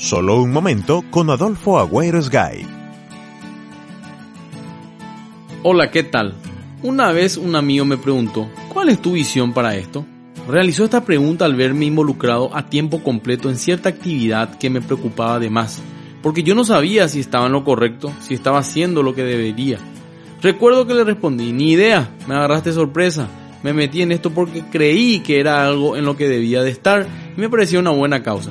Solo un momento con Adolfo Agüero Sgay. Hola, ¿qué tal? Una vez un amigo me preguntó, ¿cuál es tu visión para esto? Realizó esta pregunta al verme involucrado a tiempo completo en cierta actividad que me preocupaba de más, porque yo no sabía si estaba en lo correcto, si estaba haciendo lo que debería. Recuerdo que le respondí, ni idea, me agarraste sorpresa, me metí en esto porque creí que era algo en lo que debía de estar y me parecía una buena causa.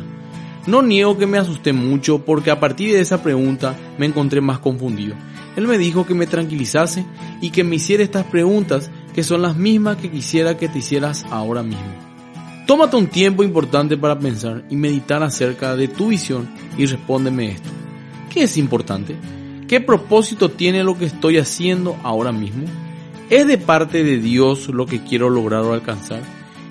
No niego que me asusté mucho porque a partir de esa pregunta me encontré más confundido. Él me dijo que me tranquilizase y que me hiciera estas preguntas que son las mismas que quisiera que te hicieras ahora mismo. Tómate un tiempo importante para pensar y meditar acerca de tu visión y respóndeme esto. ¿Qué es importante? ¿Qué propósito tiene lo que estoy haciendo ahora mismo? ¿Es de parte de Dios lo que quiero lograr o alcanzar?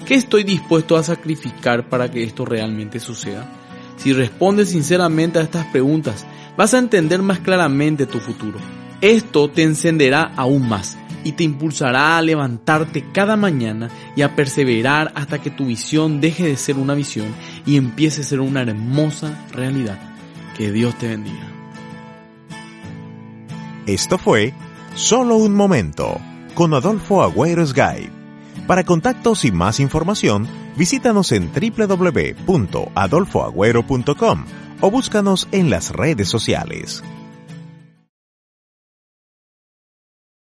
¿Qué estoy dispuesto a sacrificar para que esto realmente suceda? Si respondes sinceramente a estas preguntas, vas a entender más claramente tu futuro. Esto te encenderá aún más y te impulsará a levantarte cada mañana y a perseverar hasta que tu visión deje de ser una visión y empiece a ser una hermosa realidad. Que Dios te bendiga. Esto fue Solo un momento con Adolfo Agüero Sgay. Para contactos y más información, visítanos en www.adolfoagüero.com o búscanos en las redes sociales.